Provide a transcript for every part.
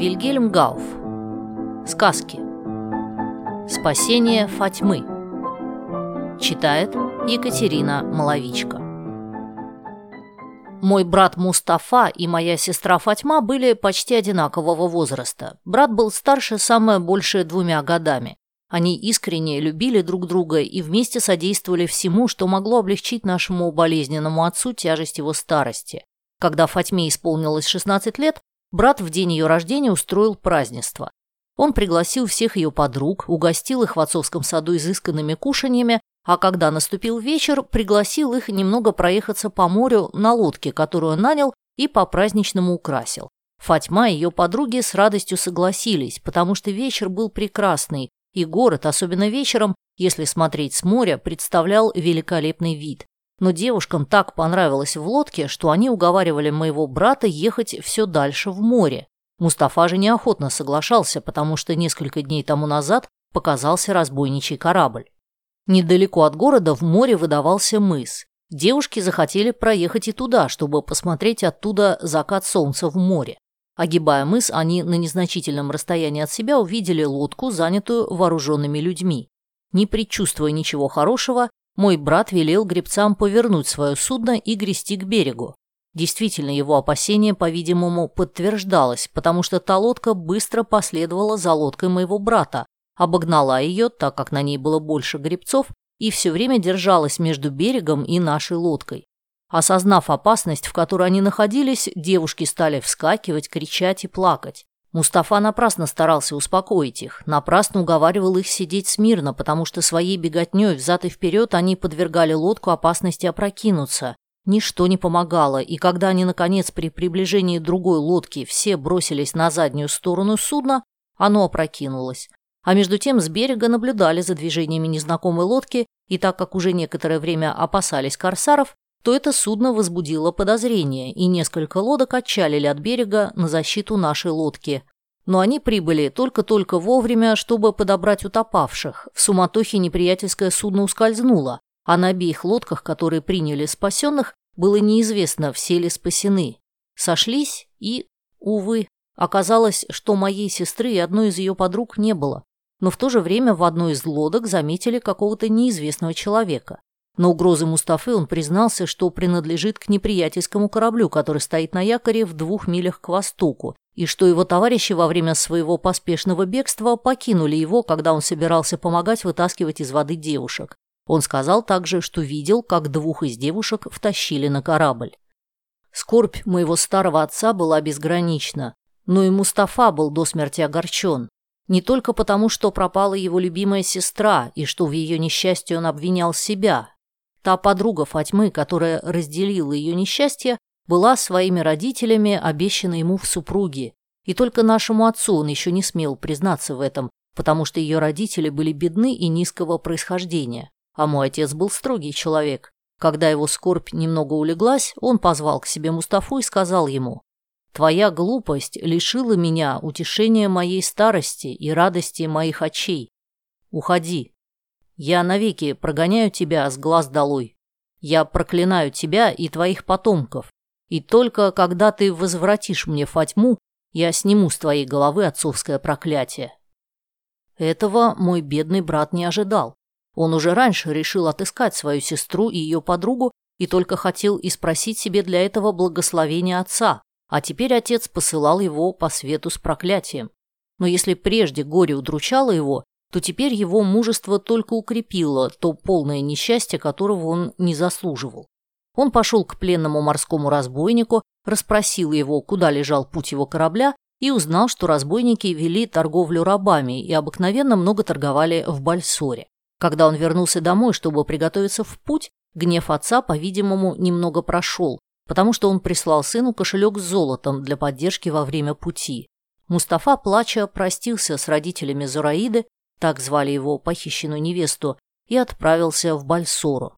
Вильгельм Гауф. Сказки. Спасение Фатьмы. Читает Екатерина Маловичка. Мой брат Мустафа и моя сестра Фатьма были почти одинакового возраста. Брат был старше самое большее двумя годами. Они искренне любили друг друга и вместе содействовали всему, что могло облегчить нашему болезненному отцу тяжесть его старости. Когда Фатьме исполнилось 16 лет, брат в день ее рождения устроил празднество. Он пригласил всех ее подруг, угостил их в отцовском саду изысканными кушаньями, а когда наступил вечер, пригласил их немного проехаться по морю на лодке, которую нанял и по-праздничному украсил. Фатьма и ее подруги с радостью согласились, потому что вечер был прекрасный, и город, особенно вечером, если смотреть с моря, представлял великолепный вид. Но девушкам так понравилось в лодке, что они уговаривали моего брата ехать все дальше в море. Мустафа же неохотно соглашался, потому что несколько дней тому назад показался разбойничий корабль. Недалеко от города в море выдавался мыс. Девушки захотели проехать и туда, чтобы посмотреть оттуда закат солнца в море. Огибая мыс, они на незначительном расстоянии от себя увидели лодку, занятую вооруженными людьми. Не предчувствуя ничего хорошего, мой брат велел гребцам повернуть свое судно и грести к берегу. Действительно, его опасение, по-видимому, подтверждалось, потому что та лодка быстро последовала за лодкой моего брата, обогнала ее, так как на ней было больше гребцов, и все время держалась между берегом и нашей лодкой. Осознав опасность, в которой они находились, девушки стали вскакивать, кричать и плакать. Мустафа напрасно старался успокоить их, напрасно уговаривал их сидеть смирно, потому что своей беготней взад и вперед они подвергали лодку опасности опрокинуться. Ничто не помогало, и когда они, наконец, при приближении другой лодки все бросились на заднюю сторону судна, оно опрокинулось. А между тем с берега наблюдали за движениями незнакомой лодки, и так как уже некоторое время опасались корсаров, то это судно возбудило подозрение, и несколько лодок отчалили от берега на защиту нашей лодки. Но они прибыли только-только вовремя, чтобы подобрать утопавших. В суматохе неприятельское судно ускользнуло, а на обеих лодках, которые приняли спасенных, было неизвестно, все ли спасены. Сошлись и, увы, оказалось, что моей сестры и одной из ее подруг не было. Но в то же время в одной из лодок заметили какого-то неизвестного человека. На угрозы Мустафы он признался, что принадлежит к неприятельскому кораблю, который стоит на якоре в двух милях к востоку, и что его товарищи во время своего поспешного бегства покинули его, когда он собирался помогать вытаскивать из воды девушек. Он сказал также, что видел, как двух из девушек втащили на корабль. Скорбь моего старого отца была безгранична, но и Мустафа был до смерти огорчен. Не только потому, что пропала его любимая сестра, и что в ее несчастье он обвинял себя, Та подруга Фатьмы, которая разделила ее несчастье, была своими родителями обещана ему в супруге, и только нашему отцу он еще не смел признаться в этом, потому что ее родители были бедны и низкого происхождения, а мой отец был строгий человек. Когда его скорбь немного улеглась, он позвал к себе Мустафу и сказал ему, «Твоя глупость лишила меня утешения моей старости и радости моих очей. Уходи, я навеки прогоняю тебя с глаз долой. Я проклинаю тебя и твоих потомков. И только когда ты возвратишь мне Фатьму, я сниму с твоей головы отцовское проклятие. Этого мой бедный брат не ожидал. Он уже раньше решил отыскать свою сестру и ее подругу и только хотел и спросить себе для этого благословения отца, а теперь отец посылал его по свету с проклятием. Но если прежде горе удручало его, то теперь его мужество только укрепило то полное несчастье, которого он не заслуживал. Он пошел к пленному морскому разбойнику, расспросил его, куда лежал путь его корабля, и узнал, что разбойники вели торговлю рабами и обыкновенно много торговали в Бальсоре. Когда он вернулся домой, чтобы приготовиться в путь, гнев отца, по-видимому, немного прошел, потому что он прислал сыну кошелек с золотом для поддержки во время пути. Мустафа, плача, простился с родителями Зураиды так звали его похищенную невесту, и отправился в Бальсору.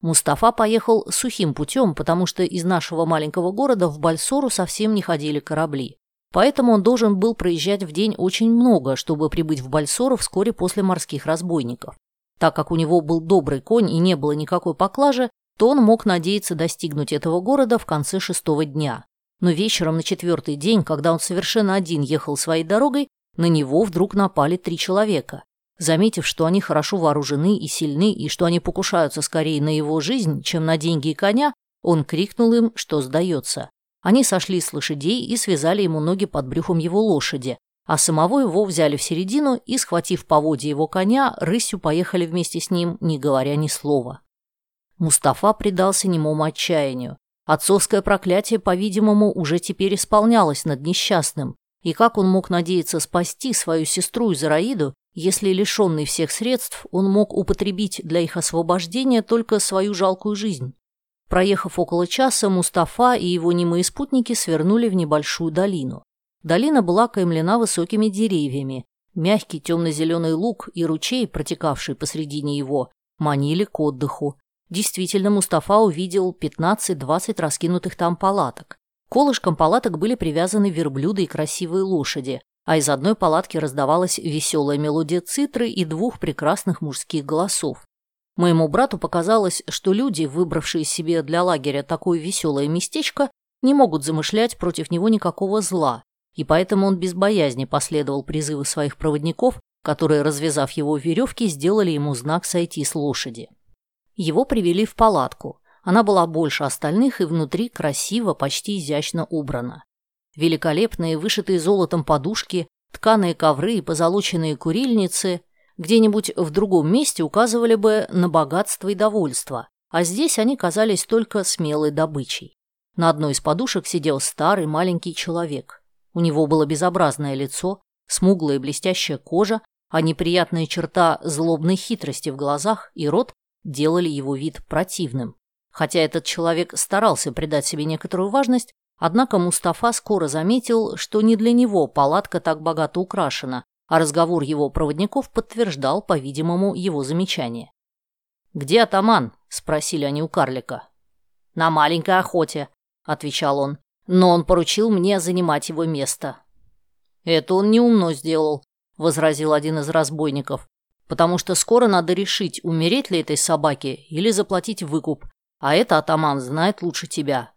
Мустафа поехал сухим путем, потому что из нашего маленького города в Бальсору совсем не ходили корабли. Поэтому он должен был проезжать в день очень много, чтобы прибыть в Бальсору вскоре после морских разбойников. Так как у него был добрый конь и не было никакой поклажи, то он мог надеяться достигнуть этого города в конце шестого дня. Но вечером на четвертый день, когда он совершенно один ехал своей дорогой, на него вдруг напали три человека. Заметив, что они хорошо вооружены и сильны, и что они покушаются скорее на его жизнь, чем на деньги и коня, он крикнул им, что сдается. Они сошли с лошадей и связали ему ноги под брюхом его лошади, а самого его взяли в середину и, схватив поводья его коня, рысью поехали вместе с ним, не говоря ни слова. Мустафа предался немому отчаянию. Отцовское проклятие, по-видимому, уже теперь исполнялось над несчастным, и как он мог надеяться спасти свою сестру Израиду, если, лишенный всех средств, он мог употребить для их освобождения только свою жалкую жизнь? Проехав около часа, Мустафа и его немые спутники свернули в небольшую долину. Долина была каймлена высокими деревьями. Мягкий темно-зеленый луг и ручей, протекавший посредине его, манили к отдыху. Действительно, Мустафа увидел 15-20 раскинутых там палаток. Колышкам палаток были привязаны верблюды и красивые лошади, а из одной палатки раздавалась веселая мелодия цитры и двух прекрасных мужских голосов. Моему брату показалось, что люди, выбравшие себе для лагеря такое веселое местечко, не могут замышлять против него никакого зла, и поэтому он без боязни последовал призыву своих проводников, которые, развязав его веревки, сделали ему знак сойти с лошади. Его привели в палатку. Она была больше остальных и внутри красиво, почти изящно убрана. Великолепные, вышитые золотом подушки, тканые ковры и позолоченные курильницы где-нибудь в другом месте указывали бы на богатство и довольство, а здесь они казались только смелой добычей. На одной из подушек сидел старый маленький человек. У него было безобразное лицо, смуглая блестящая кожа, а неприятная черта злобной хитрости в глазах и рот делали его вид противным. Хотя этот человек старался придать себе некоторую важность, Однако Мустафа скоро заметил, что не для него палатка так богато украшена, а разговор его проводников подтверждал, по-видимому, его замечание. «Где атаман?» – спросили они у карлика. «На маленькой охоте», – отвечал он, – «но он поручил мне занимать его место». «Это он неумно сделал», – возразил один из разбойников, «потому что скоро надо решить, умереть ли этой собаке или заплатить выкуп, а это атаман знает лучше тебя,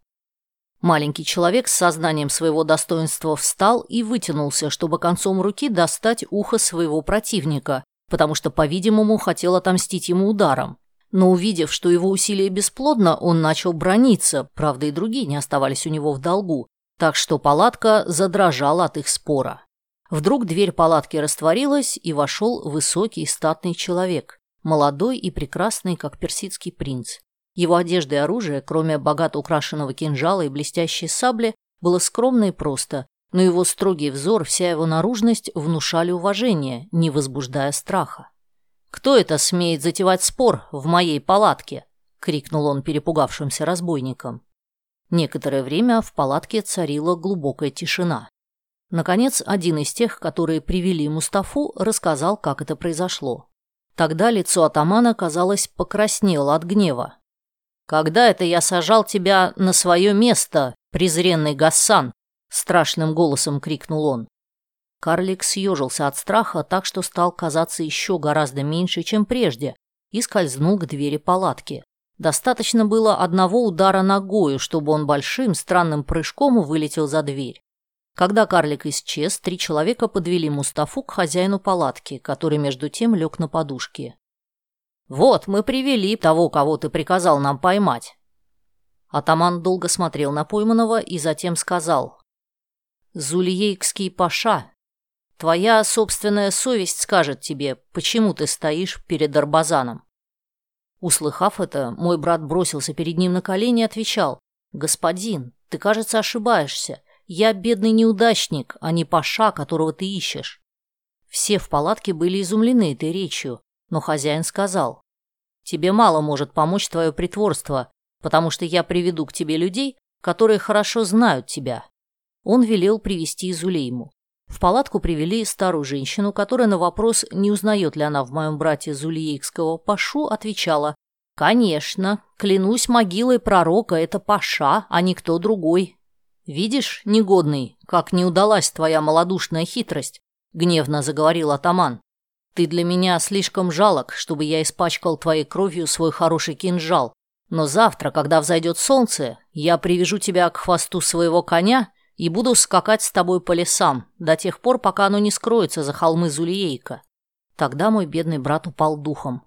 Маленький человек с сознанием своего достоинства встал и вытянулся, чтобы концом руки достать ухо своего противника, потому что, по-видимому, хотел отомстить ему ударом. Но увидев, что его усилие бесплодно, он начал брониться, правда и другие не оставались у него в долгу, так что палатка задрожала от их спора. Вдруг дверь палатки растворилась, и вошел высокий статный человек, молодой и прекрасный, как персидский принц. Его одежда и оружие, кроме богато украшенного кинжала и блестящей сабли, было скромно и просто, но его строгий взор, вся его наружность внушали уважение, не возбуждая страха. «Кто это смеет затевать спор в моей палатке?» — крикнул он перепугавшимся разбойникам. Некоторое время в палатке царила глубокая тишина. Наконец, один из тех, которые привели Мустафу, рассказал, как это произошло. Тогда лицо атамана, казалось, покраснело от гнева. «Когда это я сажал тебя на свое место, презренный Гассан?» — страшным голосом крикнул он. Карлик съежился от страха так, что стал казаться еще гораздо меньше, чем прежде, и скользнул к двери палатки. Достаточно было одного удара ногою, чтобы он большим странным прыжком вылетел за дверь. Когда карлик исчез, три человека подвели Мустафу к хозяину палатки, который между тем лег на подушке. «Вот, мы привели того, кого ты приказал нам поймать». Атаман долго смотрел на пойманного и затем сказал. «Зульейкский паша, твоя собственная совесть скажет тебе, почему ты стоишь перед Арбазаном». Услыхав это, мой брат бросился перед ним на колени и отвечал. «Господин, ты, кажется, ошибаешься. Я бедный неудачник, а не паша, которого ты ищешь». Все в палатке были изумлены этой речью, но хозяин сказал, «Тебе мало может помочь твое притворство, потому что я приведу к тебе людей, которые хорошо знают тебя». Он велел привести Зулейму. В палатку привели старую женщину, которая на вопрос, не узнает ли она в моем брате Зулиейкского Пашу, отвечала, «Конечно, клянусь могилой пророка, это Паша, а не кто другой». «Видишь, негодный, как не удалась твоя малодушная хитрость», — гневно заговорил атаман. Ты для меня слишком жалок, чтобы я испачкал твоей кровью свой хороший кинжал, Но завтра, когда взойдет солнце, я привяжу тебя к хвосту своего коня и буду скакать с тобой по лесам до тех пор, пока оно не скроется за холмы Зулиейка. Тогда мой бедный брат упал духом.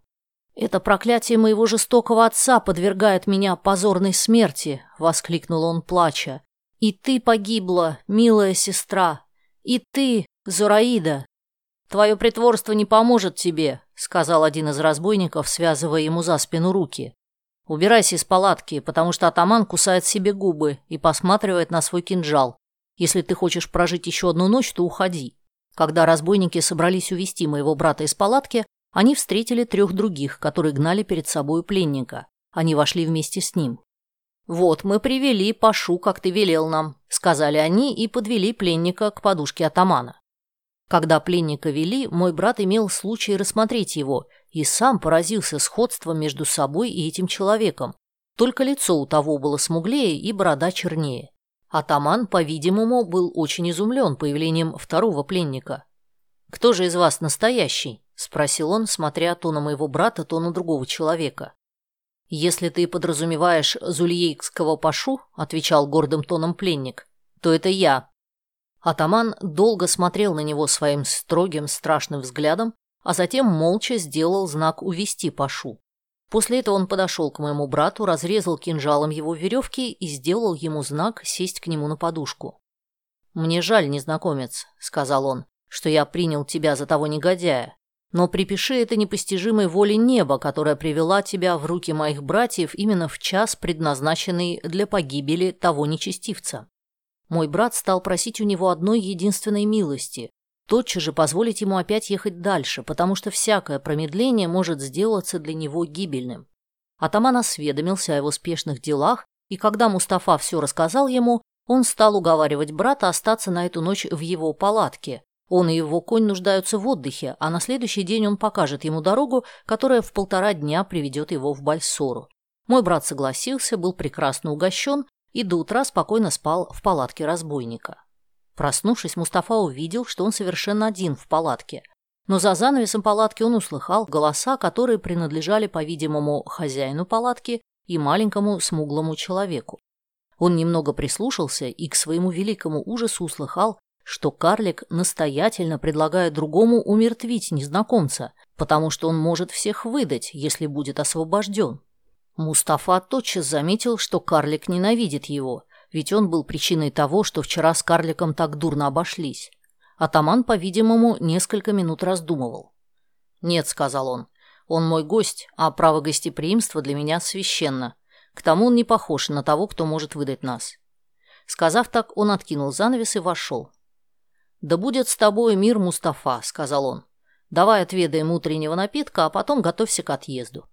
«Это проклятие моего жестокого отца подвергает меня позорной смерти!» — воскликнул он, плача. «И ты погибла, милая сестра! И ты, Зураида!» «Твое притворство не поможет тебе», — сказал один из разбойников, связывая ему за спину руки. «Убирайся из палатки, потому что атаман кусает себе губы и посматривает на свой кинжал. Если ты хочешь прожить еще одну ночь, то уходи». Когда разбойники собрались увести моего брата из палатки, они встретили трех других, которые гнали перед собой пленника. Они вошли вместе с ним. «Вот мы привели Пашу, как ты велел нам», — сказали они и подвели пленника к подушке атамана. Когда пленника вели, мой брат имел случай рассмотреть его и сам поразился сходством между собой и этим человеком. Только лицо у того было смуглее и борода чернее. Атаман, по-видимому, был очень изумлен появлением второго пленника. «Кто же из вас настоящий?» – спросил он, смотря то на моего брата, то на другого человека. «Если ты подразумеваешь Зульейкского пашу», – отвечал гордым тоном пленник, – «то это я». Атаман долго смотрел на него своим строгим, страшным взглядом, а затем молча сделал знак увести пашу. После этого он подошел к моему брату, разрезал кинжалом его веревки и сделал ему знак сесть к нему на подушку. «Мне жаль, незнакомец», — сказал он, — «что я принял тебя за того негодяя. Но припиши это непостижимой воле неба, которая привела тебя в руки моих братьев именно в час, предназначенный для погибели того нечестивца». Мой брат стал просить у него одной единственной милости тотчас же позволить ему опять ехать дальше, потому что всякое промедление может сделаться для него гибельным. Атаман осведомился о его спешных делах, и когда Мустафа все рассказал ему, он стал уговаривать брата остаться на эту ночь в его палатке. Он и его конь нуждаются в отдыхе, а на следующий день он покажет ему дорогу, которая в полтора дня приведет его в Бальсору. Мой брат согласился, был прекрасно угощен и до утра спокойно спал в палатке разбойника. Проснувшись, Мустафа увидел, что он совершенно один в палатке. Но за занавесом палатки он услыхал голоса, которые принадлежали, по-видимому, хозяину палатки и маленькому смуглому человеку. Он немного прислушался и к своему великому ужасу услыхал, что карлик настоятельно предлагает другому умертвить незнакомца, потому что он может всех выдать, если будет освобожден. Мустафа тотчас заметил, что карлик ненавидит его, ведь он был причиной того, что вчера с карликом так дурно обошлись. Атаман, по-видимому, несколько минут раздумывал. «Нет», — сказал он, — «он мой гость, а право гостеприимства для меня священно. К тому он не похож на того, кто может выдать нас». Сказав так, он откинул занавес и вошел. «Да будет с тобой мир, Мустафа», — сказал он. «Давай отведаем утреннего напитка, а потом готовься к отъезду».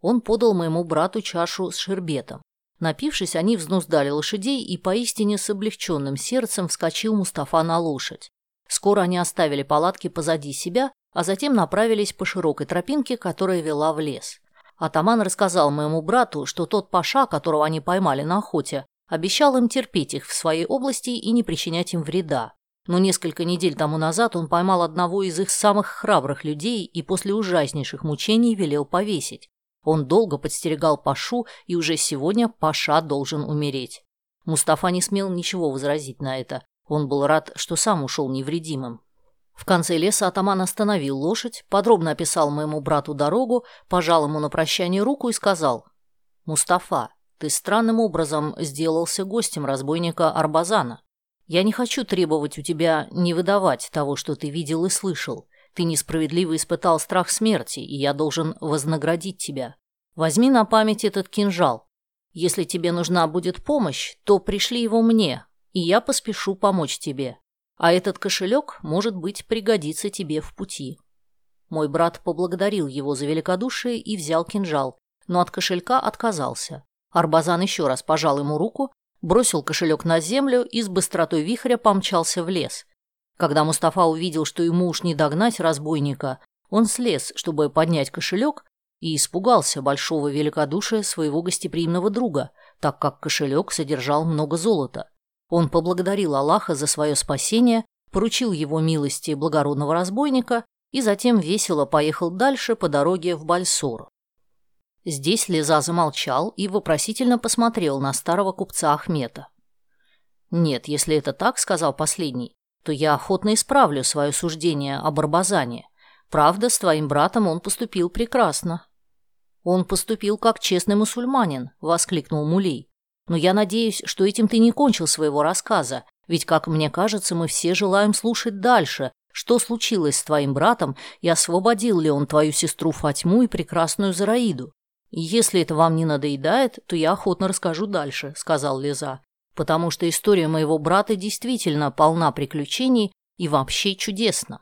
Он подал моему брату чашу с шербетом. Напившись, они взнуздали лошадей, и поистине с облегченным сердцем вскочил Мустафа на лошадь. Скоро они оставили палатки позади себя, а затем направились по широкой тропинке, которая вела в лес. Атаман рассказал моему брату, что тот паша, которого они поймали на охоте, обещал им терпеть их в своей области и не причинять им вреда. Но несколько недель тому назад он поймал одного из их самых храбрых людей и после ужаснейших мучений велел повесить. Он долго подстерегал Пашу, и уже сегодня Паша должен умереть. Мустафа не смел ничего возразить на это. Он был рад, что сам ушел невредимым. В конце леса атаман остановил лошадь, подробно описал моему брату дорогу, пожал ему на прощание руку и сказал, «Мустафа, ты странным образом сделался гостем разбойника Арбазана. Я не хочу требовать у тебя не выдавать того, что ты видел и слышал. Ты несправедливо испытал страх смерти, и я должен вознаградить тебя. Возьми на память этот кинжал. Если тебе нужна будет помощь, то пришли его мне, и я поспешу помочь тебе. А этот кошелек, может быть, пригодится тебе в пути». Мой брат поблагодарил его за великодушие и взял кинжал, но от кошелька отказался. Арбазан еще раз пожал ему руку, бросил кошелек на землю и с быстротой вихря помчался в лес. Когда Мустафа увидел, что ему уж не догнать разбойника, он слез, чтобы поднять кошелек, и испугался большого великодушия своего гостеприимного друга, так как кошелек содержал много золота. Он поблагодарил Аллаха за свое спасение, поручил его милости благородного разбойника и затем весело поехал дальше по дороге в Бальсор. Здесь Лиза замолчал и вопросительно посмотрел на старого купца Ахмета. «Нет, если это так, — сказал последний, — то я охотно исправлю свое суждение об Арбазане. Правда, с твоим братом он поступил прекрасно». «Он поступил как честный мусульманин», — воскликнул Мулей. «Но я надеюсь, что этим ты не кончил своего рассказа, ведь, как мне кажется, мы все желаем слушать дальше, что случилось с твоим братом и освободил ли он твою сестру Фатьму и прекрасную Зараиду. Если это вам не надоедает, то я охотно расскажу дальше», — сказал Лиза потому что история моего брата действительно полна приключений и вообще чудесна.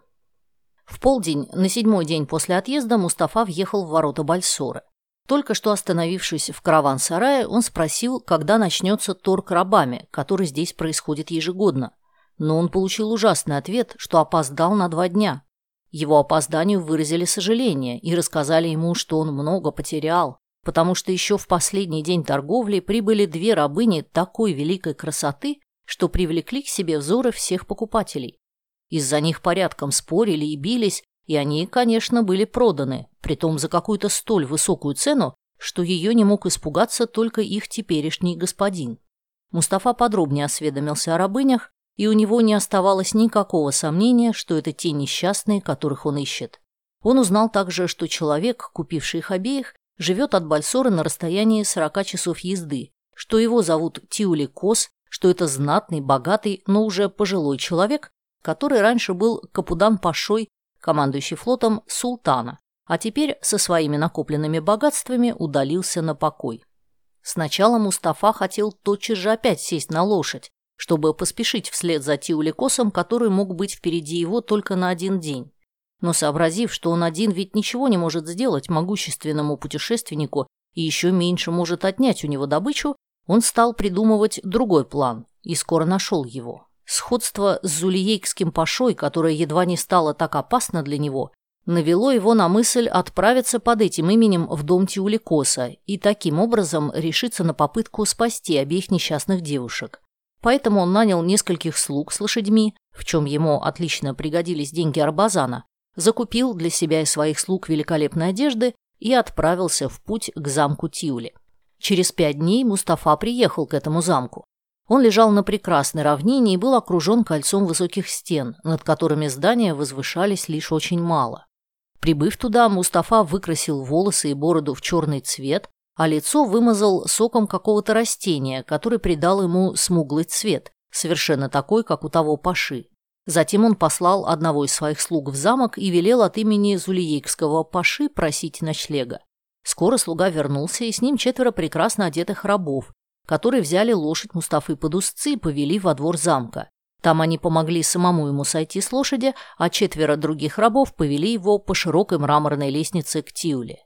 В полдень, на седьмой день после отъезда, Мустафа въехал в ворота Бальсоры. Только что остановившись в караван-сарае, он спросил, когда начнется торг рабами, который здесь происходит ежегодно. Но он получил ужасный ответ, что опоздал на два дня. Его опозданию выразили сожаление и рассказали ему, что он много потерял, потому что еще в последний день торговли прибыли две рабыни такой великой красоты, что привлекли к себе взоры всех покупателей. Из-за них порядком спорили и бились, и они, конечно, были проданы, притом за какую-то столь высокую цену, что ее не мог испугаться только их теперешний господин. Мустафа подробнее осведомился о рабынях, и у него не оставалось никакого сомнения, что это те несчастные, которых он ищет. Он узнал также, что человек, купивший их обеих, живет от Бальсора на расстоянии 40 часов езды, что его зовут Тиули Кос, что это знатный, богатый, но уже пожилой человек, который раньше был Капудан-пашой, командующий флотом султана, а теперь со своими накопленными богатствами удалился на покой. Сначала Мустафа хотел тотчас же опять сесть на лошадь, чтобы поспешить вслед за Тиуликосом, который мог быть впереди его только на один день но сообразив, что он один ведь ничего не может сделать могущественному путешественнику и еще меньше может отнять у него добычу, он стал придумывать другой план и скоро нашел его. Сходство с Зулиейкским пашой, которое едва не стало так опасно для него, навело его на мысль отправиться под этим именем в дом Тиуликоса и таким образом решиться на попытку спасти обеих несчастных девушек. Поэтому он нанял нескольких слуг с лошадьми, в чем ему отлично пригодились деньги Арбазана, закупил для себя и своих слуг великолепной одежды и отправился в путь к замку Тиули. Через пять дней Мустафа приехал к этому замку. Он лежал на прекрасной равнине и был окружен кольцом высоких стен, над которыми здания возвышались лишь очень мало. Прибыв туда, Мустафа выкрасил волосы и бороду в черный цвет, а лицо вымазал соком какого-то растения, который придал ему смуглый цвет, совершенно такой, как у того паши. Затем он послал одного из своих слуг в замок и велел от имени Зулиейкского паши просить ночлега. Скоро слуга вернулся, и с ним четверо прекрасно одетых рабов, которые взяли лошадь Мустафы под узцы и повели во двор замка. Там они помогли самому ему сойти с лошади, а четверо других рабов повели его по широкой мраморной лестнице к Тиуле.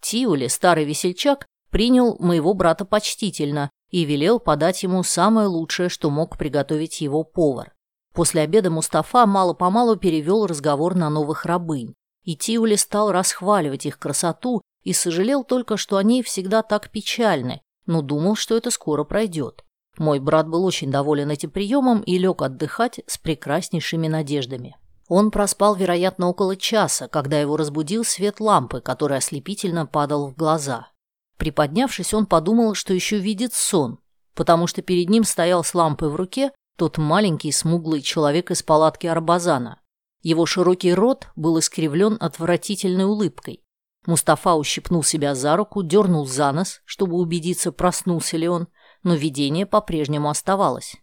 Тиуле, старый весельчак, принял моего брата почтительно и велел подать ему самое лучшее, что мог приготовить его повар. После обеда Мустафа мало-помалу перевел разговор на новых рабынь, и Тиули стал расхваливать их красоту и сожалел только, что они всегда так печальны, но думал, что это скоро пройдет. Мой брат был очень доволен этим приемом и лег отдыхать с прекраснейшими надеждами. Он проспал, вероятно, около часа, когда его разбудил свет лампы, который ослепительно падал в глаза. Приподнявшись, он подумал, что еще видит сон, потому что перед ним стоял с лампой в руке тот маленький смуглый человек из палатки Арбазана. Его широкий рот был искривлен отвратительной улыбкой. Мустафа ущипнул себя за руку, дернул за нос, чтобы убедиться, проснулся ли он, но видение по-прежнему оставалось.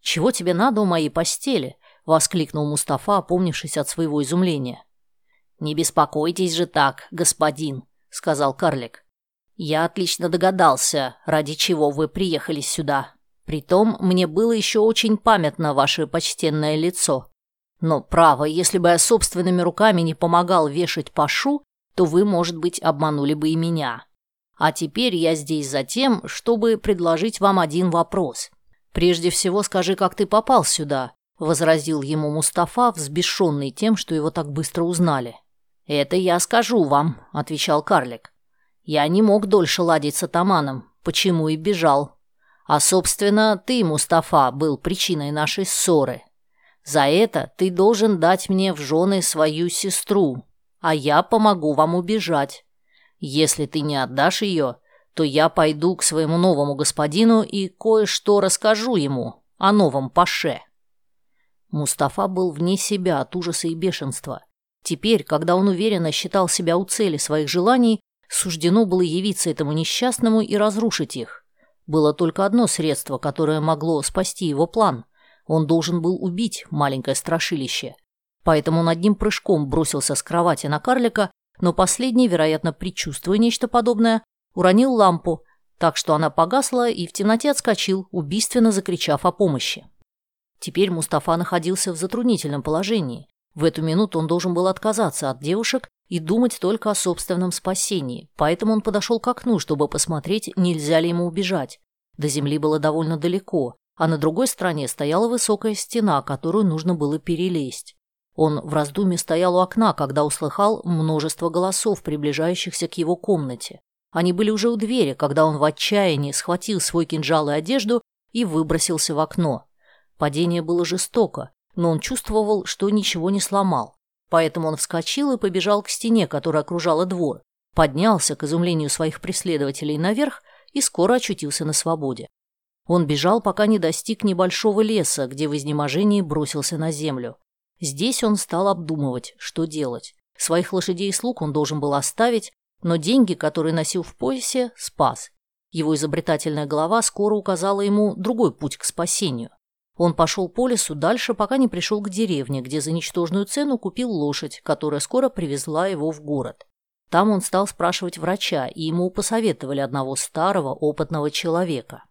«Чего тебе надо у моей постели?» — воскликнул Мустафа, опомнившись от своего изумления. «Не беспокойтесь же так, господин», — сказал карлик. «Я отлично догадался, ради чего вы приехали сюда. Притом мне было еще очень памятно ваше почтенное лицо. Но, право, если бы я собственными руками не помогал вешать пашу, то вы, может быть, обманули бы и меня. А теперь я здесь за тем, чтобы предложить вам один вопрос. Прежде всего скажи, как ты попал сюда, — возразил ему Мустафа, взбешенный тем, что его так быстро узнали. «Это я скажу вам», — отвечал карлик. «Я не мог дольше ладить с атаманом, почему и бежал. А, собственно, ты, Мустафа, был причиной нашей ссоры. За это ты должен дать мне в жены свою сестру, а я помогу вам убежать. Если ты не отдашь ее, то я пойду к своему новому господину и кое-что расскажу ему о новом паше». Мустафа был вне себя от ужаса и бешенства. Теперь, когда он уверенно считал себя у цели своих желаний, суждено было явиться этому несчастному и разрушить их. Было только одно средство, которое могло спасти его план. Он должен был убить маленькое страшилище. Поэтому он одним прыжком бросился с кровати на карлика, но последний, вероятно, предчувствуя нечто подобное, уронил лампу, так что она погасла и в темноте отскочил, убийственно закричав о помощи. Теперь Мустафа находился в затруднительном положении. В эту минуту он должен был отказаться от девушек и думать только о собственном спасении, поэтому он подошел к окну, чтобы посмотреть, нельзя ли ему убежать. До земли было довольно далеко, а на другой стороне стояла высокая стена, которую нужно было перелезть. Он в раздумье стоял у окна, когда услыхал множество голосов, приближающихся к его комнате. Они были уже у двери, когда он в отчаянии схватил свой кинжал и одежду и выбросился в окно. Падение было жестоко, но он чувствовал, что ничего не сломал. Поэтому он вскочил и побежал к стене, которая окружала двор, поднялся, к изумлению своих преследователей, наверх и скоро очутился на свободе. Он бежал, пока не достиг небольшого леса, где в изнеможении бросился на землю. Здесь он стал обдумывать, что делать. Своих лошадей и слуг он должен был оставить, но деньги, которые носил в поясе, спас. Его изобретательная голова скоро указала ему другой путь к спасению. Он пошел по лесу дальше, пока не пришел к деревне, где за ничтожную цену купил лошадь, которая скоро привезла его в город. Там он стал спрашивать врача, и ему посоветовали одного старого опытного человека.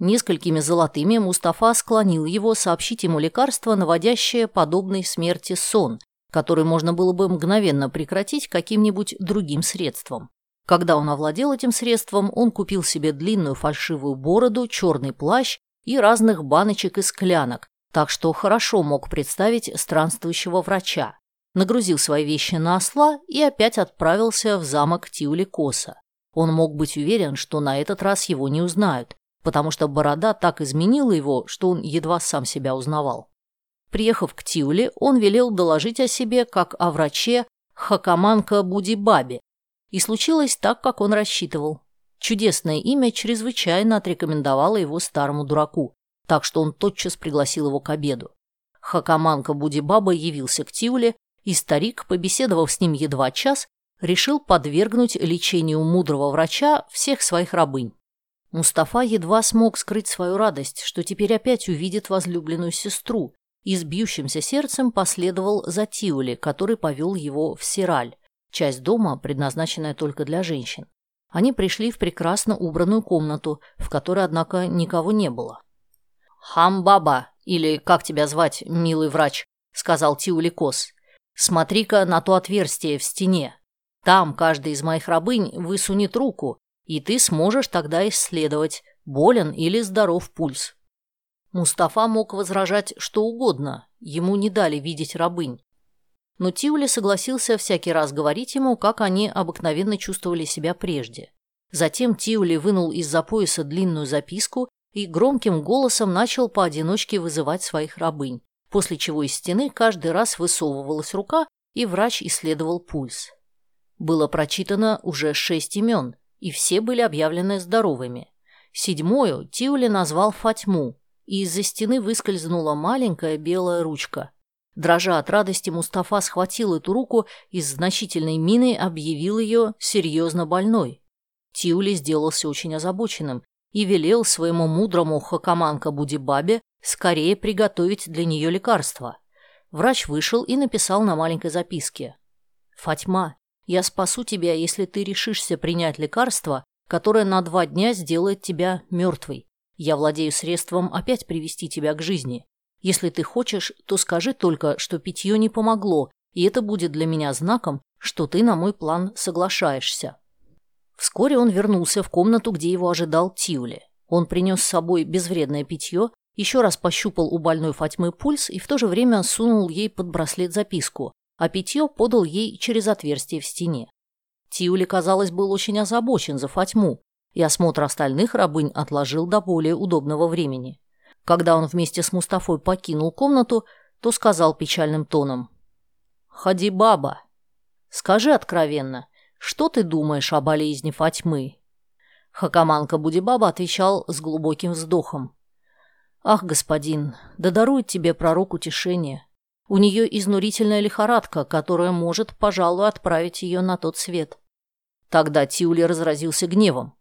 Несколькими золотыми Мустафа склонил его сообщить ему лекарство, наводящее подобной смерти сон, который можно было бы мгновенно прекратить каким-нибудь другим средством. Когда он овладел этим средством, он купил себе длинную фальшивую бороду, черный плащ и разных баночек и склянок, так что хорошо мог представить странствующего врача. Нагрузил свои вещи на осла и опять отправился в замок Тиуликоса. Он мог быть уверен, что на этот раз его не узнают, потому что борода так изменила его, что он едва сам себя узнавал. Приехав к Тиуле, он велел доложить о себе, как о враче Хакаманка Будибабе. И случилось так, как он рассчитывал. Чудесное имя чрезвычайно отрекомендовало его старому дураку, так что он тотчас пригласил его к обеду. Хакаманка Будибаба явился к Тиуле, и старик, побеседовав с ним едва час, решил подвергнуть лечению мудрого врача всех своих рабынь. Мустафа едва смог скрыть свою радость, что теперь опять увидит возлюбленную сестру, и с бьющимся сердцем последовал за Тиуле, который повел его в Сираль, часть дома, предназначенная только для женщин. Они пришли в прекрасно убранную комнату, в которой, однако, никого не было. «Хамбаба, или как тебя звать, милый врач?» — сказал Тиуликос. «Смотри-ка на то отверстие в стене. Там каждый из моих рабынь высунет руку, и ты сможешь тогда исследовать, болен или здоров пульс». Мустафа мог возражать что угодно, ему не дали видеть рабынь но Тиули согласился всякий раз говорить ему, как они обыкновенно чувствовали себя прежде. Затем Тиули вынул из-за пояса длинную записку и громким голосом начал поодиночке вызывать своих рабынь, после чего из стены каждый раз высовывалась рука, и врач исследовал пульс. Было прочитано уже шесть имен, и все были объявлены здоровыми. Седьмую Тиули назвал Фатьму, и из-за стены выскользнула маленькая белая ручка – Дрожа от радости, Мустафа схватил эту руку и с значительной миной объявил ее серьезно больной. Тиули сделался очень озабоченным и велел своему мудрому хакаманка Будибабе скорее приготовить для нее лекарство. Врач вышел и написал на маленькой записке. «Фатьма, я спасу тебя, если ты решишься принять лекарство, которое на два дня сделает тебя мертвой. Я владею средством опять привести тебя к жизни. Если ты хочешь, то скажи только, что питье не помогло, и это будет для меня знаком, что ты на мой план соглашаешься». Вскоре он вернулся в комнату, где его ожидал Тиули. Он принес с собой безвредное питье, еще раз пощупал у больной Фатьмы пульс и в то же время сунул ей под браслет записку, а питье подал ей через отверстие в стене. Тиули, казалось, был очень озабочен за Фатьму, и осмотр остальных рабынь отложил до более удобного времени. Когда он вместе с Мустафой покинул комнату, то сказал печальным тоном. «Хади, баба, скажи откровенно, что ты думаешь о болезни Фатьмы?» Хакаманка Будибаба отвечал с глубоким вздохом. «Ах, господин, да дарует тебе пророк утешение. У нее изнурительная лихорадка, которая может, пожалуй, отправить ее на тот свет». Тогда Тиули разразился гневом.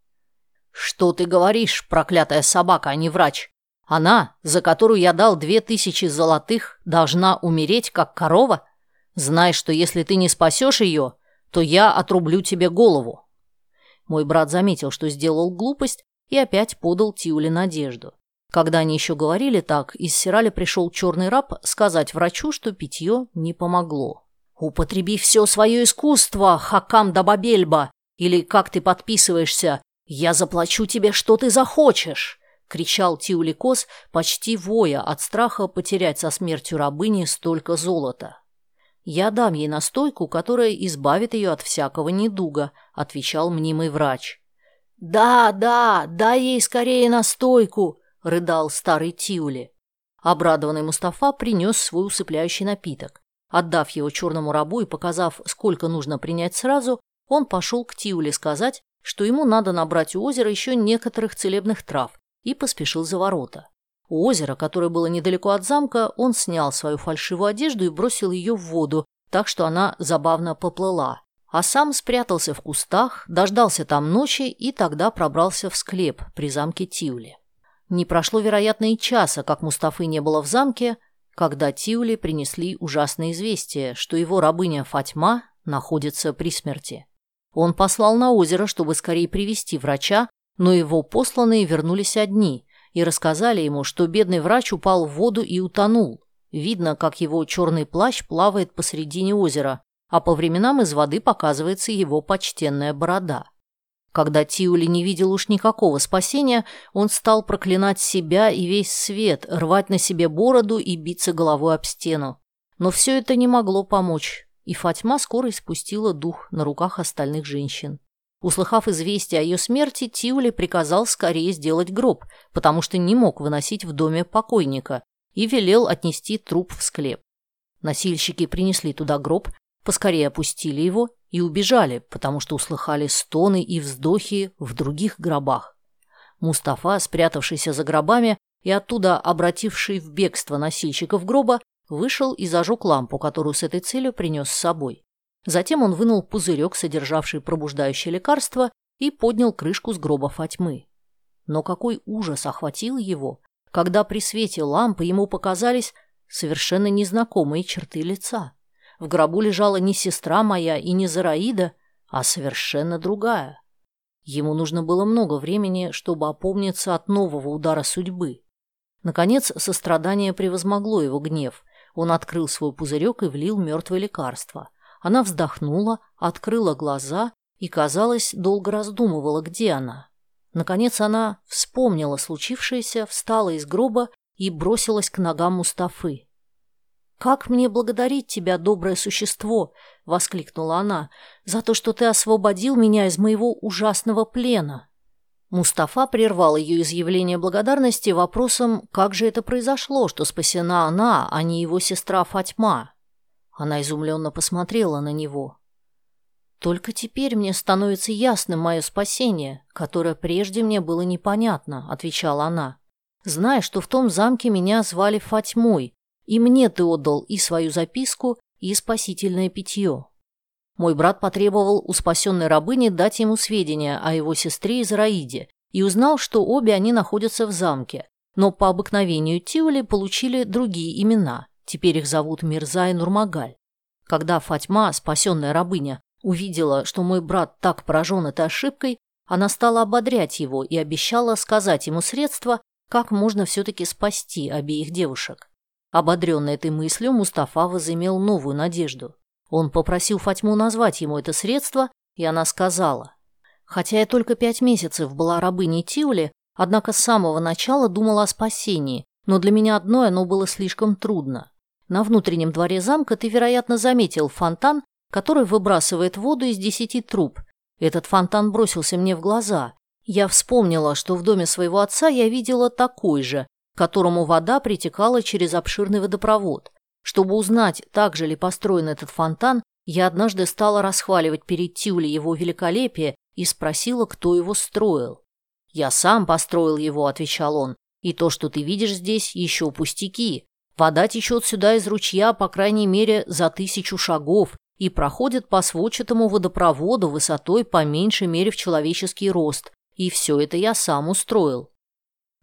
«Что ты говоришь, проклятая собака, а не врач? Она, за которую я дал две тысячи золотых, должна умереть, как корова? Знай, что если ты не спасешь ее, то я отрублю тебе голову». Мой брат заметил, что сделал глупость, и опять подал Тиуле надежду. Когда они еще говорили так, из Сирали пришел черный раб сказать врачу, что питье не помогло. «Употреби все свое искусство, Хакам Дабабельба, или как ты подписываешься, я заплачу тебе, что ты захочешь!» — кричал Тиуликос, почти воя от страха потерять со смертью рабыни столько золота. «Я дам ей настойку, которая избавит ее от всякого недуга», — отвечал мнимый врач. «Да, да, дай ей скорее настойку!» — рыдал старый Тиули. Обрадованный Мустафа принес свой усыпляющий напиток. Отдав его черному рабу и показав, сколько нужно принять сразу, он пошел к Тиуле сказать, что ему надо набрать у озера еще некоторых целебных трав, и поспешил за ворота. У озера, которое было недалеко от замка, он снял свою фальшивую одежду и бросил ее в воду, так что она забавно поплыла. А сам спрятался в кустах, дождался там ночи и тогда пробрался в склеп при замке Тиули. Не прошло, вероятно, и часа, как Мустафы не было в замке, когда Тиули принесли ужасное известие, что его рабыня Фатьма находится при смерти. Он послал на озеро, чтобы скорее привести врача, но его посланные вернулись одни и рассказали ему, что бедный врач упал в воду и утонул. Видно, как его черный плащ плавает посредине озера, а по временам из воды показывается его почтенная борода. Когда Тиули не видел уж никакого спасения, он стал проклинать себя и весь свет, рвать на себе бороду и биться головой об стену. Но все это не могло помочь, и Фатьма скоро испустила дух на руках остальных женщин. Услыхав известие о ее смерти, Тиули приказал скорее сделать гроб, потому что не мог выносить в доме покойника, и велел отнести труп в склеп. Носильщики принесли туда гроб, поскорее опустили его и убежали, потому что услыхали стоны и вздохи в других гробах. Мустафа, спрятавшийся за гробами и оттуда обративший в бегство носильщиков гроба, вышел и зажег лампу, которую с этой целью принес с собой. Затем он вынул пузырек, содержавший пробуждающее лекарство, и поднял крышку с гроба Фатьмы. Но какой ужас охватил его, когда при свете лампы ему показались совершенно незнакомые черты лица. В гробу лежала не сестра моя и не Зараида, а совершенно другая. Ему нужно было много времени, чтобы опомниться от нового удара судьбы. Наконец, сострадание превозмогло его гнев. Он открыл свой пузырек и влил мертвое лекарство. Она вздохнула, открыла глаза и, казалось, долго раздумывала, где она. Наконец она вспомнила случившееся, встала из гроба и бросилась к ногам Мустафы. «Как мне благодарить тебя, доброе существо!» — воскликнула она. «За то, что ты освободил меня из моего ужасного плена!» Мустафа прервал ее изъявление благодарности вопросом, как же это произошло, что спасена она, а не его сестра Фатьма. Она изумленно посмотрела на него. «Только теперь мне становится ясным мое спасение, которое прежде мне было непонятно», — отвечала она. «Зная, что в том замке меня звали Фатьмой, и мне ты отдал и свою записку, и спасительное питье». Мой брат потребовал у спасенной рабыни дать ему сведения о его сестре Израиде и узнал, что обе они находятся в замке, но по обыкновению Тиули получили другие имена. Теперь их зовут Мирза и Нурмагаль. Когда Фатьма, спасенная рабыня, увидела, что мой брат так поражен этой ошибкой, она стала ободрять его и обещала сказать ему средства, как можно все-таки спасти обеих девушек. Ободренный этой мыслью, Мустафа возымел новую надежду. Он попросил Фатьму назвать ему это средство, и она сказала. «Хотя я только пять месяцев была рабыней Тиули, однако с самого начала думала о спасении, но для меня одной оно было слишком трудно. На внутреннем дворе замка ты, вероятно, заметил фонтан, который выбрасывает воду из десяти труб. Этот фонтан бросился мне в глаза. Я вспомнила, что в доме своего отца я видела такой же, которому вода притекала через обширный водопровод. Чтобы узнать, так же ли построен этот фонтан, Я однажды стала расхваливать перед Тюли его великолепие и спросила, кто его строил. «Я сам построил его», — отвечал он, — «и то, что ты видишь здесь, еще пустяки. Вода течет сюда из ручья, по крайней мере, за тысячу шагов и проходит по сводчатому водопроводу высотой по меньшей мере в человеческий рост, и все это я сам устроил».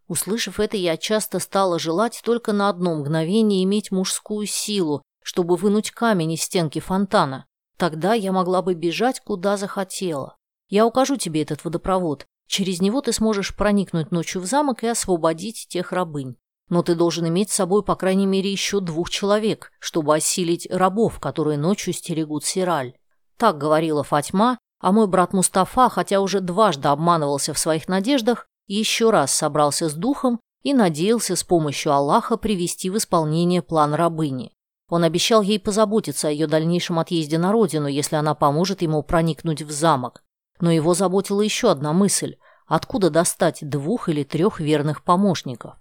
Услышав это, я часто стала желать только на одно мгновение иметь мужскую силу, чтобы вынуть камень из стенки фонтана. Тогда я могла бы бежать, куда захотела. Я укажу тебе этот водопровод. Через него ты сможешь проникнуть ночью в замок и освободить тех рабынь. Но ты должен иметь с собой по крайней мере еще двух человек, чтобы осилить рабов, которые ночью стерегут Сираль. Так говорила Фатьма, а мой брат Мустафа, хотя уже дважды обманывался в своих надеждах, еще раз собрался с духом и надеялся с помощью Аллаха привести в исполнение план рабыни. Он обещал ей позаботиться о ее дальнейшем отъезде на родину, если она поможет ему проникнуть в замок. Но его заботила еще одна мысль – откуда достать двух или трех верных помощников.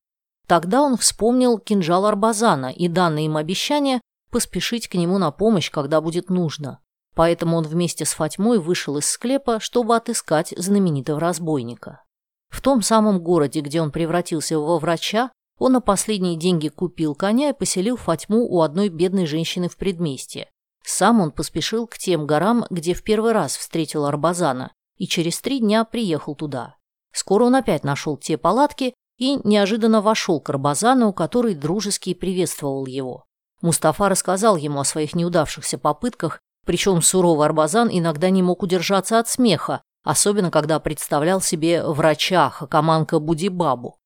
Тогда он вспомнил кинжал Арбазана и данное им обещание поспешить к нему на помощь, когда будет нужно. Поэтому он вместе с Фатьмой вышел из склепа, чтобы отыскать знаменитого разбойника. В том самом городе, где он превратился во врача, он на последние деньги купил коня и поселил Фатьму у одной бедной женщины в предместье. Сам он поспешил к тем горам, где в первый раз встретил Арбазана, и через три дня приехал туда. Скоро он опять нашел те палатки и неожиданно вошел к Арбазану, который дружески приветствовал его. Мустафа рассказал ему о своих неудавшихся попытках, причем суровый Арбазан иногда не мог удержаться от смеха, особенно когда представлял себе врача Хакаманка Будибабу.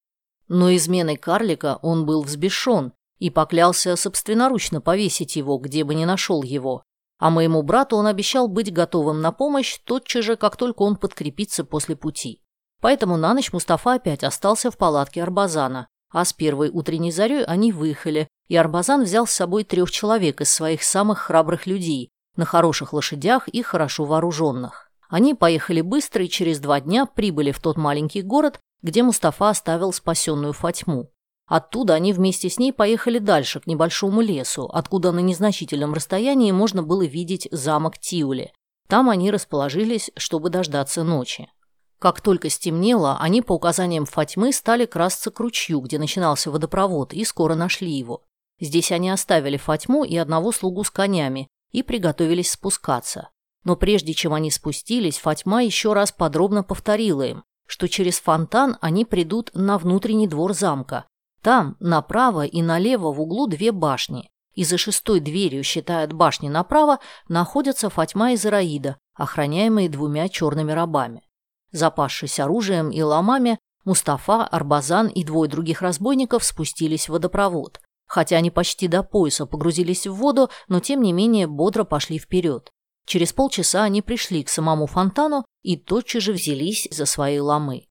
Но изменой карлика он был взбешен и поклялся собственноручно повесить его, где бы ни нашел его. А моему брату он обещал быть готовым на помощь тотчас же, как только он подкрепится после пути. Поэтому на ночь Мустафа опять остался в палатке Арбазана, а с первой утренней зарей они выехали, и Арбазан взял с собой трех человек из своих самых храбрых людей, на хороших лошадях и хорошо вооруженных. Они поехали быстро и через два дня прибыли в тот маленький город, где Мустафа оставил спасенную Фатьму. Оттуда они вместе с ней поехали дальше, к небольшому лесу, откуда на незначительном расстоянии можно было видеть замок Тиули. Там они расположились, чтобы дождаться ночи. Как только стемнело, они по указаниям Фатьмы стали красться к ручью, где начинался водопровод, и скоро нашли его. Здесь они оставили Фатьму и одного слугу с конями и приготовились спускаться. Но прежде чем они спустились, Фатьма еще раз подробно повторила им, что через фонтан они придут на внутренний двор замка. Там направо и налево в углу две башни, и за шестой дверью, считая от башни направо, находятся Фатьма и Зараида, охраняемые двумя черными рабами. Запасшись оружием и ломами, Мустафа, Арбазан и двое других разбойников спустились в водопровод. Хотя они почти до пояса погрузились в воду, но тем не менее бодро пошли вперед. Через полчаса они пришли к самому фонтану и тотчас же взялись за свои ломы.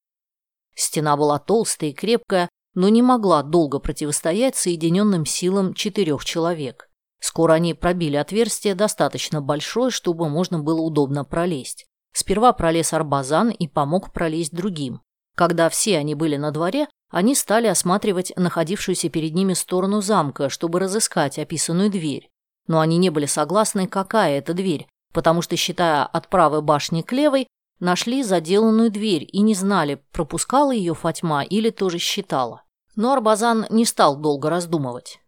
Стена была толстая и крепкая, но не могла долго противостоять соединенным силам четырех человек. Скоро они пробили отверстие достаточно большое, чтобы можно было удобно пролезть. Сперва пролез Арбазан и помог пролезть другим. Когда все они были на дворе, они стали осматривать находившуюся перед ними сторону замка, чтобы разыскать описанную дверь. Но они не были согласны, какая это дверь, потому что, считая от правой башни к левой, нашли заделанную дверь и не знали, пропускала ее Фатьма или тоже считала. Но Арбазан не стал долго раздумывать.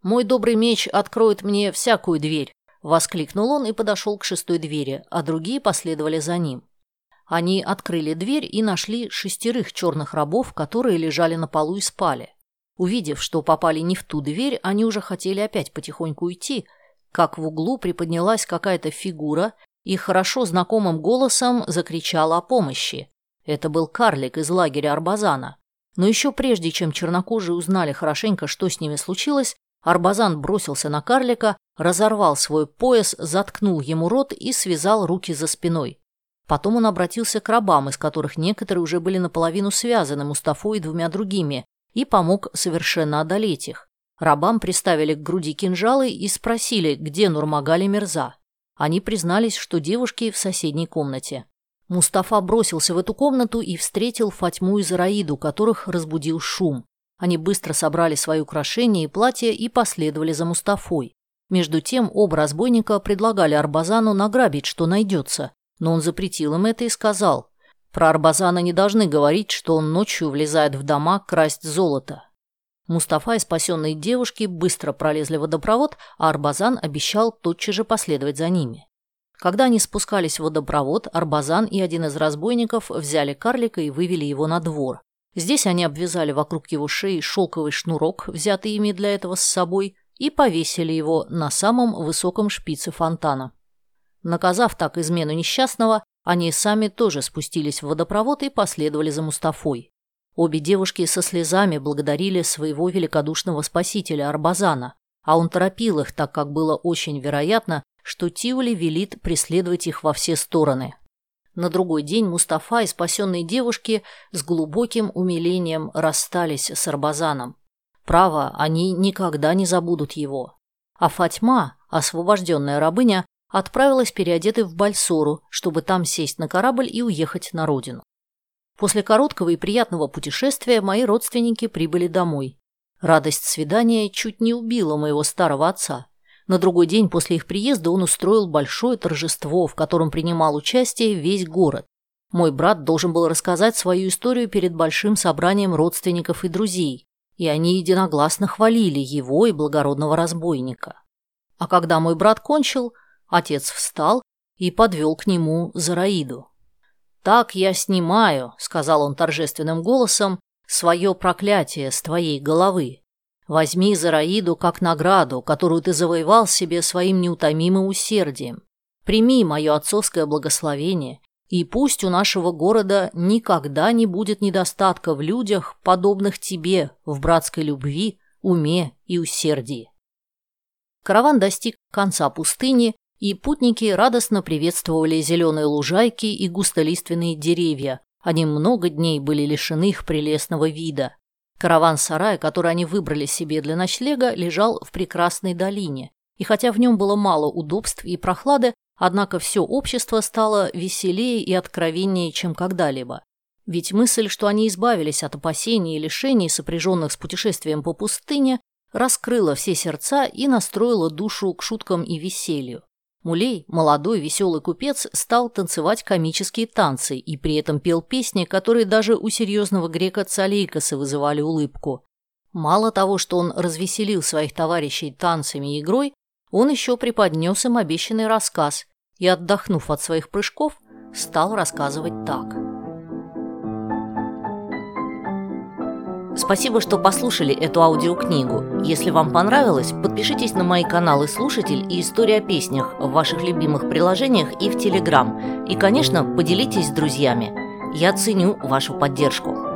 «Мой добрый меч откроет мне всякую дверь», — воскликнул он и подошел к шестой двери, а другие последовали за ним. Они открыли дверь и нашли шестерых черных рабов, которые лежали на полу и спали. Увидев, что попали не в ту дверь, они уже хотели опять потихоньку уйти — как в углу приподнялась какая-то фигура и хорошо знакомым голосом закричала о помощи. Это был карлик из лагеря Арбазана. Но еще прежде, чем чернокожие узнали хорошенько, что с ними случилось, Арбазан бросился на карлика, разорвал свой пояс, заткнул ему рот и связал руки за спиной. Потом он обратился к рабам, из которых некоторые уже были наполовину связаны Мустафой и двумя другими, и помог совершенно одолеть их. Рабам приставили к груди кинжалы и спросили, где Нурмагали Мирза. Они признались, что девушки в соседней комнате. Мустафа бросился в эту комнату и встретил Фатьму и Зараиду, которых разбудил шум. Они быстро собрали свои украшения и платья и последовали за Мустафой. Между тем оба разбойника предлагали Арбазану награбить, что найдется, но он запретил им это и сказал, про Арбазана не должны говорить, что он ночью влезает в дома красть золото. Мустафа и спасенные девушки быстро пролезли в водопровод, а Арбазан обещал тотчас же последовать за ними. Когда они спускались в водопровод, Арбазан и один из разбойников взяли карлика и вывели его на двор. Здесь они обвязали вокруг его шеи шелковый шнурок, взятый ими для этого с собой, и повесили его на самом высоком шпице фонтана. Наказав так измену несчастного, они сами тоже спустились в водопровод и последовали за Мустафой. Обе девушки со слезами благодарили своего великодушного спасителя Арбазана, а он торопил их, так как было очень вероятно, что Тиули велит преследовать их во все стороны. На другой день Мустафа и спасенные девушки с глубоким умилением расстались с Арбазаном. Право, они никогда не забудут его. А Фатьма, освобожденная рабыня, отправилась переодетой в Бальсору, чтобы там сесть на корабль и уехать на родину. После короткого и приятного путешествия мои родственники прибыли домой. Радость свидания чуть не убила моего старого отца. На другой день после их приезда он устроил большое торжество, в котором принимал участие весь город. Мой брат должен был рассказать свою историю перед большим собранием родственников и друзей, и они единогласно хвалили его и благородного разбойника. А когда мой брат кончил, Отец встал и подвел к нему Зараиду. «Так я снимаю», — сказал он торжественным голосом, — «свое проклятие с твоей головы. Возьми Зараиду как награду, которую ты завоевал себе своим неутомимым усердием. Прими мое отцовское благословение, и пусть у нашего города никогда не будет недостатка в людях, подобных тебе, в братской любви, уме и усердии». Караван достиг конца пустыни, и путники радостно приветствовали зеленые лужайки и густолиственные деревья. Они много дней были лишены их прелестного вида. Караван-сарай, который они выбрали себе для ночлега, лежал в прекрасной долине. И хотя в нем было мало удобств и прохлады, однако все общество стало веселее и откровеннее, чем когда-либо. Ведь мысль, что они избавились от опасений и лишений, сопряженных с путешествием по пустыне, раскрыла все сердца и настроила душу к шуткам и веселью. Мулей, молодой веселый купец, стал танцевать комические танцы и при этом пел песни, которые даже у серьезного грека Цалейкаса вызывали улыбку. Мало того, что он развеселил своих товарищей танцами и игрой, он еще преподнес им обещанный рассказ и, отдохнув от своих прыжков, стал рассказывать так – Спасибо, что послушали эту аудиокнигу. Если вам понравилось, подпишитесь на мои каналы «Слушатель» и «История о песнях» в ваших любимых приложениях и в Телеграм. И, конечно, поделитесь с друзьями. Я ценю вашу поддержку.